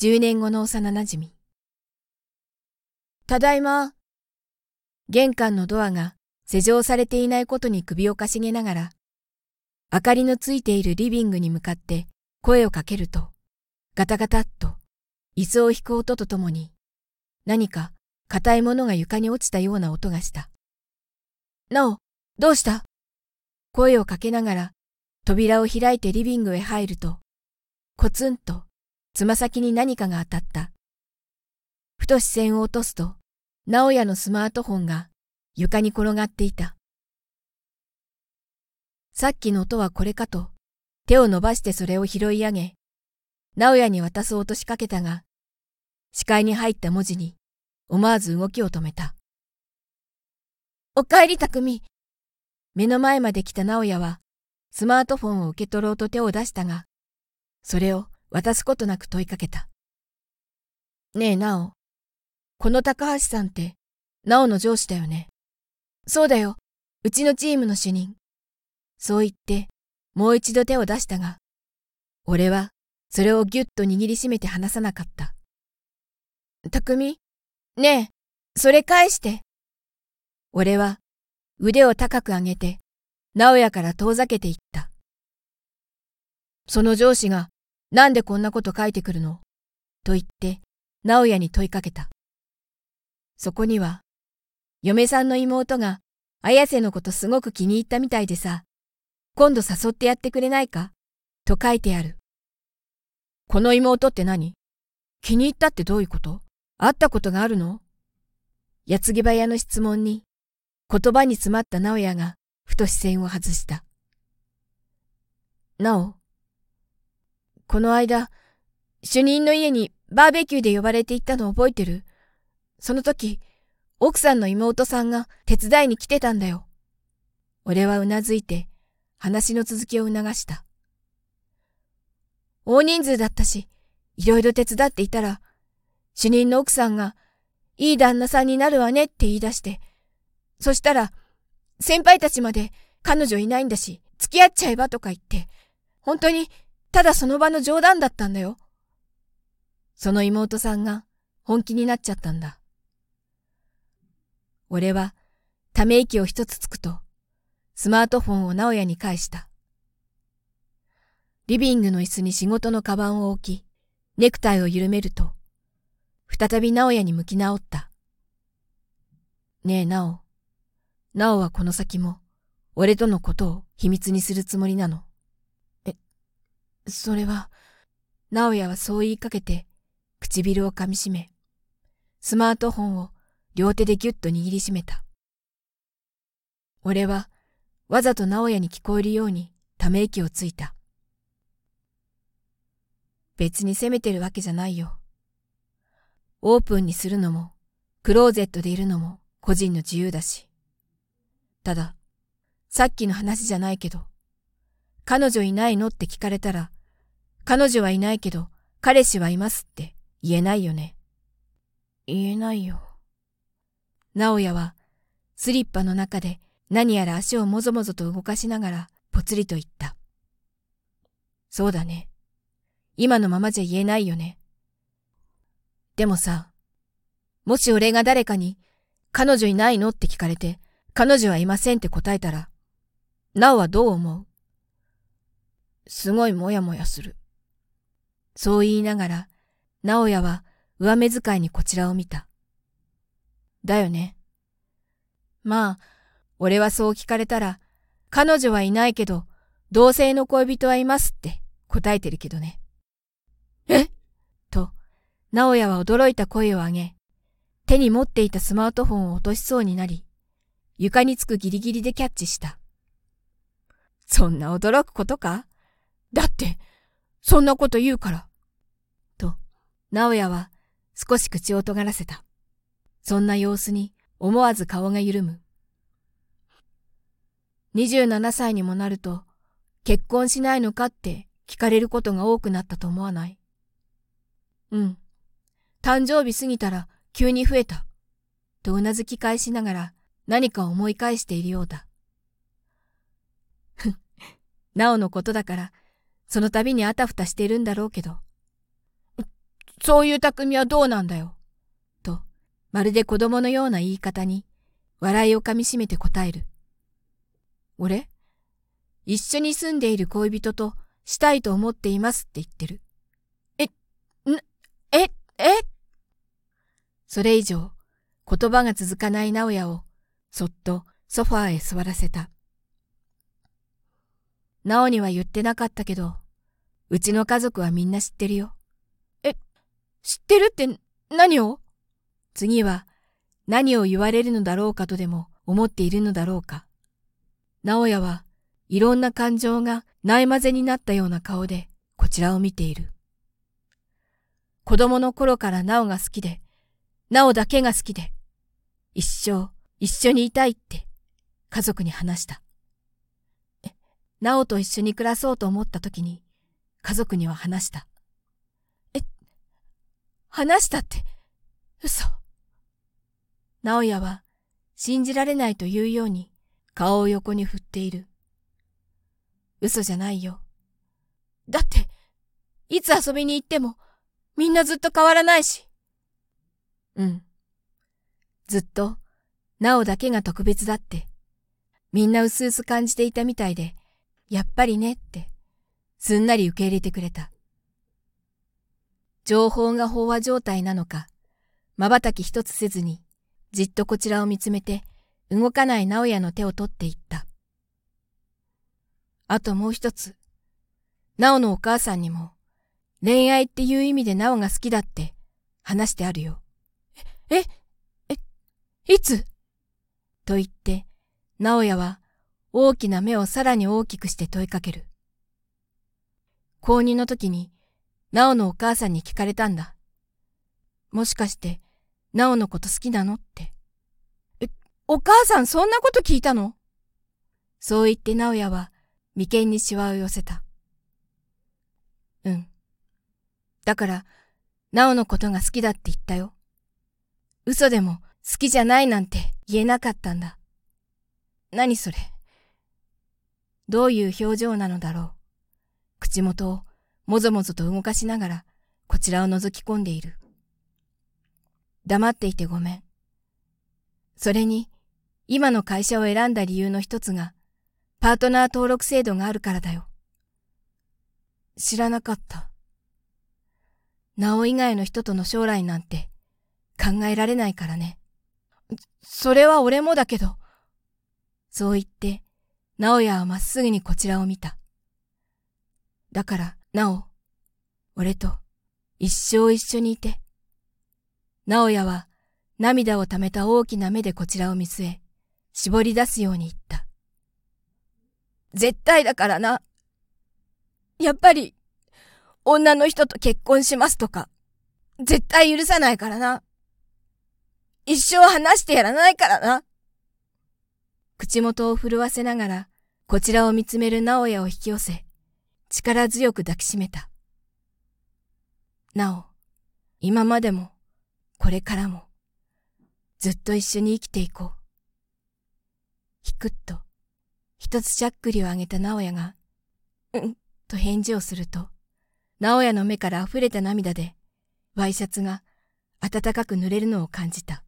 10年後の幼馴染。ただいま。玄関のドアが施錠されていないことに首をかしげながら、明かりのついているリビングに向かって声をかけると、ガタガタっと椅子を引く音とともに、何か硬いものが床に落ちたような音がした。なお、どうした？声をかけながら扉を開いてリビングへ入ると、コツンとつま先に何かが当たった。ふと視線を落とすと、直哉のスマートフォンが床に転がっていた。さっきの音はこれかと、手を伸ばしてそれを拾い上げ、直哉に渡そうとしかけたが、視界に入った文字に思わず動きを止めた。おかえり匠。目の前まで来た直哉は、スマートフォンを受け取ろうと手を出したが、それを渡すことなく問いかけた。ねえ、なお。この高橋さんって、なおの上司だよね。そうだよ。うちのチームの主任。そう言って、もう一度手を出したが、俺はそれをぎゅっと握りしめて離さなかった。匠ねえ、それ返して。俺は腕を高く上げて、直哉から遠ざけていった。その上司がなんでこんなこと書いてくるの？と言って、直哉に問いかけた。そこには、嫁さんの妹が綾瀬のことすごく気に入ったみたいでさ、今度誘ってやってくれないか？と書いてある。この妹って何？気に入ったってどういうこと？会ったことがあるの？矢継ぎ早の質問に、言葉に詰まった直哉がふと視線を外した。なお、この間、主任の家にバーベキューで呼ばれて行ったの覚えてる？その時、奥さんの妹さんが手伝いに来てたんだよ。俺はうなずいて、話の続きを促した。大人数だったし、いろいろ手伝っていたら、主任の奥さんが、いい旦那さんになるわねって言い出して、そしたら、先輩たちまで彼女いないんだし、付き合っちゃえばとか言って、本当にただその場の冗談だったんだよ。その妹さんが本気になっちゃったんだ。俺はため息を一つつくと、スマートフォンを直哉に返した。リビングの椅子に仕事のカバンを置き、ネクタイを緩めると、再び直哉に向き直った。ねえ、直。直はこの先も、俺とのことを秘密にするつもりなの。それは、直哉はそう言いかけて、唇を噛みしめ、スマートフォンを両手でぎゅっと握りしめた。俺は、わざと直哉に聞こえるようにため息をついた。別に責めてるわけじゃないよ。オープンにするのも、クローゼットでいるのも個人の自由だし。ただ、さっきの話じゃないけど、彼女いないのって聞かれたら、彼女はいないけど、彼氏はいますって言えないよね。言えないよ。直哉は、スリッパの中で何やら足をもぞもぞと動かしながらぽつりと言った。そうだね。今のままじゃ言えないよね。でもさ、もし俺が誰かに、彼女いないのって聞かれて、彼女はいませんって答えたら、なおはどう思う？すごいもやもやする。そう言いながら、直哉は上目遣いにこちらを見た。だよね。まあ、俺はそう聞かれたら、彼女はいないけど、同性の恋人はいますって答えてるけどね。え？と、直哉は驚いた声を上げ、手に持っていたスマートフォンを落としそうになり、床につくギリギリでキャッチした。そんな驚くことか？だって、そんなこと言うから。直哉は少し口を尖らせた。そんな様子に思わず顔が緩む。27歳にもなると、結婚しないのかって聞かれることが多くなったと思わない？うん。誕生日過ぎたら急に増えた。とうなずき返しながら何か思い返しているようだ。ふ なおのことだから、その度にあたふたしているんだろうけど。そういう匠はどうなんだよ。と、まるで子供のような言い方に、笑いをかみしめて答える。俺一緒に住んでいる恋人としたいと思っていますって言ってる。え、ん、え、え？それ以上、言葉が続かない直哉を、そっとソファーへ座らせた。直には言ってなかったけど、うちの家族はみんな知ってるよ。知ってるって何を？次は何を言われるのだろうかとでも思っているのだろうか。直哉はいろんな感情がないまぜになったような顔でこちらを見ている。子供の頃から直が好きで、直だけが好きで、一生一緒にいたいって家族に話した。直と一緒に暮らそうと思った時に家族には話した。話したって、嘘。直哉は信じられないというように顔を横に振っている。嘘じゃないよ。だって、いつ遊びに行ってもみんなずっと変わらないし。うん。ずっと、なおだけが特別だって、みんなうすうす感じていたみたいで、やっぱりねって、すんなり受け入れてくれた。情報が飽和状態なのか、瞬き一つせずに、じっとこちらを見つめて、動かない直哉の手を取っていった。あともう一つ、直のお母さんにも、恋愛っていう意味で直が好きだって話してあるよ。え、え、えいつ？と言って、直哉は大きな目をさらに大きくして問いかける。高二の時に、直のお母さんに聞かれたんだ。もしかして、直のこと好きなのって。え、お母さんそんなこと聞いたの？そう言って直哉は眉間にシワを寄せた。うん。だから、直のことが好きだって言ったよ。嘘でも好きじゃないなんて言えなかったんだ。何それ？どういう表情なのだろう？口元をもぞもぞと動かしながらこちらを覗き込んでいる。黙っていてごめん。それに、今の会社を選んだ理由の一つが、パートナー登録制度があるからだよ。知らなかった。なお以外の人との将来なんて考えられないからね。それは俺もだけど。そう言って、直哉はまっすぐにこちらを見た。だから、なお、俺と一生一緒にいて。直哉は涙をためた大きな目でこちらを見据え、絞り出すように言った。絶対だからな。やっぱり、女の人と結婚しますとか、絶対許さないからな。一生話してやらないからな。口元を震わせながら、こちらを見つめる直哉を引き寄せ、力強く抱きしめた。なお、今までも、これからも、ずっと一緒に生きていこう。ひくっと、一つしゃっくりを上げた直哉が、うん、と返事をすると、直哉の目から溢れた涙で、ワイシャツが暖かく濡れるのを感じた。